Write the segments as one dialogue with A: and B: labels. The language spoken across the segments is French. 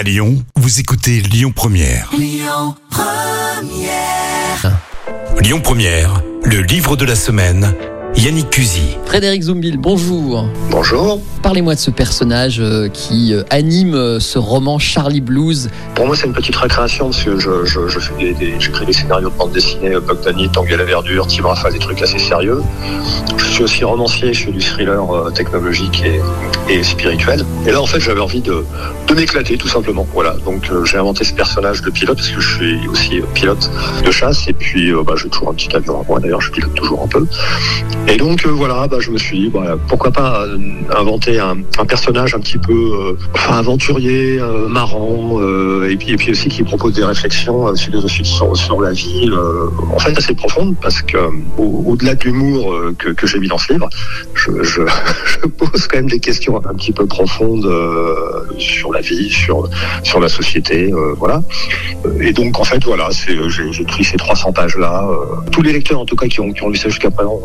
A: À Lyon, vous écoutez Lyon Première. Lyon Première, le livre de la semaine. Yannick Cusy.
B: Frédéric Zumbil, bonjour.
C: Bonjour.
B: Parlez-moi de ce personnage euh, qui euh, anime euh, ce roman Charlie Blues.
C: Pour moi, c'est une petite récréation parce que je, je, je fais des, des- scénarios de bande dessinée, Bogdani, Tanguy à la verdure, Tim Rafa, des trucs assez sérieux. Je suis aussi romancier, je fais du thriller technologique et, spirituel. Et là, en fait, j'avais envie de, m'éclater, tout simplement. Voilà. Donc, j'ai inventé ce personnage de pilote parce que je suis aussi pilote de chasse et puis, bah, j'ai toujours un petit avion à moi. D'ailleurs, je pilote toujours un peu. Et donc, voilà, bah, je me suis dit, bah, pourquoi pas inventer un, personnage un petit peu euh, enfin, aventurier, euh, marrant, euh, et, puis, et puis aussi qui propose des réflexions sur, sur la vie, en fait assez profondes, parce que au- au-delà de l'humour que, j'ai mis dans ce livre, je, pose quand même des questions un petit peu profondes sur la vie, sur, sur la société, voilà. Et donc, en fait, voilà, j'ai, écrit ces 300 pages-là. euh, tous les lecteurs, en tout cas, qui ont, qui lu ça jusqu'à présent,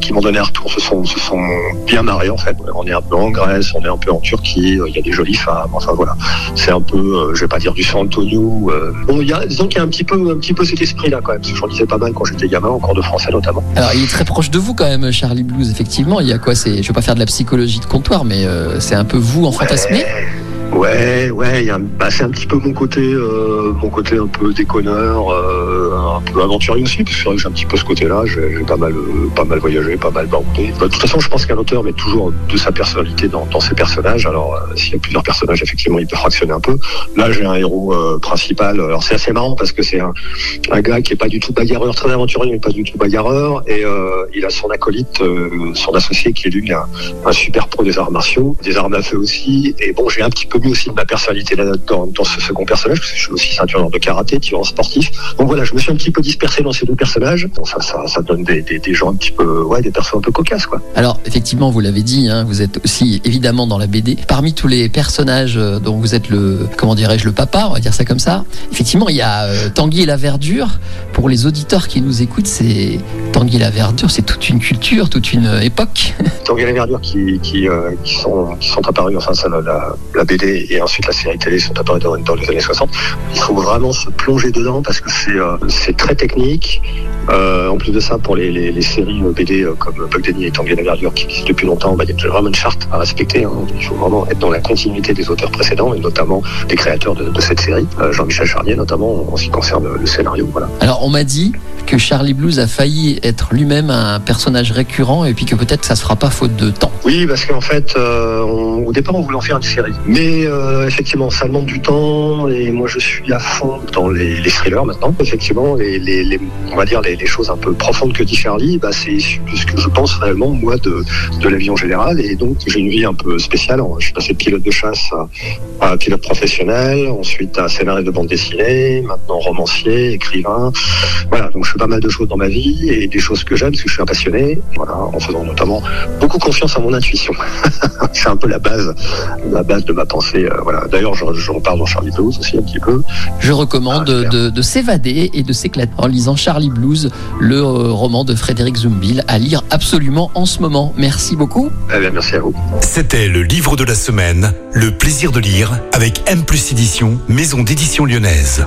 C: qui, m'ont donné un retour, se sont, se sont bien marrés, en fait. On un peu en Grèce, on est un peu en Turquie, euh, il y a des jolies femmes, enfin voilà. C'est un peu, euh, je vais pas dire du San Antonio. euh. Bon, il y a, disons qu'il y a un petit peu, un petit peu cet esprit-là, quand même, parce que j'en lisais pas mal quand j'étais gamin, en cours de français notamment.
B: Alors, il est très proche de vous quand même, Charlie Blues, effectivement. Il y a quoi C'est, je veux pas faire de la psychologie de comptoir, mais euh, c'est un peu vous en fantasmé.
C: Ouais, ouais, a, bah, c'est un petit peu mon côté, euh, mon côté un peu déconneur, euh, un peu aventurier aussi, parce que c'est vrai que j'ai un petit peu ce côté-là. J'ai, pas mal, euh, pas mal voyagé, pas mal baroudé. Bah, de toute façon, je pense qu'un auteur met toujours de sa personnalité dans, dans ses personnages. Alors, euh, s'il y a plusieurs personnages, effectivement, il peut fractionner un peu. Là, j'ai un héros euh, principal. Alors, c'est assez marrant parce que c'est un, un gars qui est pas du tout bagarreur, très aventurier, mais pas du tout bagarreur, et il a son acolyte, son associé, qui est lui un, un super pro des arts martiaux, des armes à feu aussi. Et bon, j'ai un petit peu mis aussi de ma personnalité là dans, dans ce second personnage, parce que je suis aussi ceinture de karaté, tirant sportif. Donc voilà, je me suis un petit peu dispersé dans ces deux personnages. Bon, ça, ça, ça donne des, des, des gens un petit peu, ouais, des personnes un peu cocasses, quoi.
B: Alors, effectivement, vous l'avez dit, hein, vous êtes aussi évidemment dans la BD. Parmi tous les personnages euh, dont vous êtes le, comment dirais-je, le papa, on va dire ça comme ça. Effectivement, il y a euh, Tanguy et la verdure. Pour les auditeurs qui nous écoutent, c'est Tanguy et la verdure, c'est toute une culture, toute une euh, époque.
C: Tanguy et la verdure qui, qui, euh, qui, sont, qui sont apparus, enfin, ça, la, la, la Et ensuite la série télé sont apparus dans, les années 60. Il faut vraiment se plonger dedans parce que c'est euh, très technique. Euh, en plus de ça, pour les, séries euh, BD comme Bugdani et Tanguy et la verdure qui existent depuis longtemps, bah, il y a vraiment une charte à respecter. Hein. Il faut vraiment être dans la continuité des auteurs précédents et notamment des créateurs de, cette série, Jean-Michel Charnier notamment en ce qui concerne le scénario. Voilà.
B: Alors, on m'a dit que Charlie Blues a failli être lui-même un personnage récurrent et puis que peut-être ça se fera pas faute de temps.
C: Oui, parce qu'en fait, euh, au départ, on voulait en faire une série. Mais euh, effectivement, ça demande du temps et moi, je suis à fond dans les, thrillers maintenant. Effectivement, les, on va dire les, choses un peu profondes que dit Charlie, bah, c'est ce que je pense réellement, moi, de, de la vie en général. Et donc, j'ai une vie un peu spéciale. Je suis passé de pilote de chasse à, pilote professionnel, ensuite à scénariste de bande dessinée, maintenant romancier, écrivain. Voilà, fais pas mal de choses dans ma vie et des choses que j'aime parce que je suis un passionné. Voilà, en faisant notamment beaucoup confiance à mon intuition. c'est un peu la base, la base de ma pensée. euh, voilà. D'ailleurs, j'en parle dans Charlie Blues aussi un petit peu.
B: Je recommande
C: Ah,
B: de, de s'évader et de s'éclater en lisant Charlie Blues, le euh, roman de Frédéric Zumbil, à lire absolument en ce moment. Merci beaucoup.
C: Eh bien, merci à vous.
A: C'était le livre de la semaine, Le plaisir de lire, avec M Plus Édition, maison d'édition lyonnaise.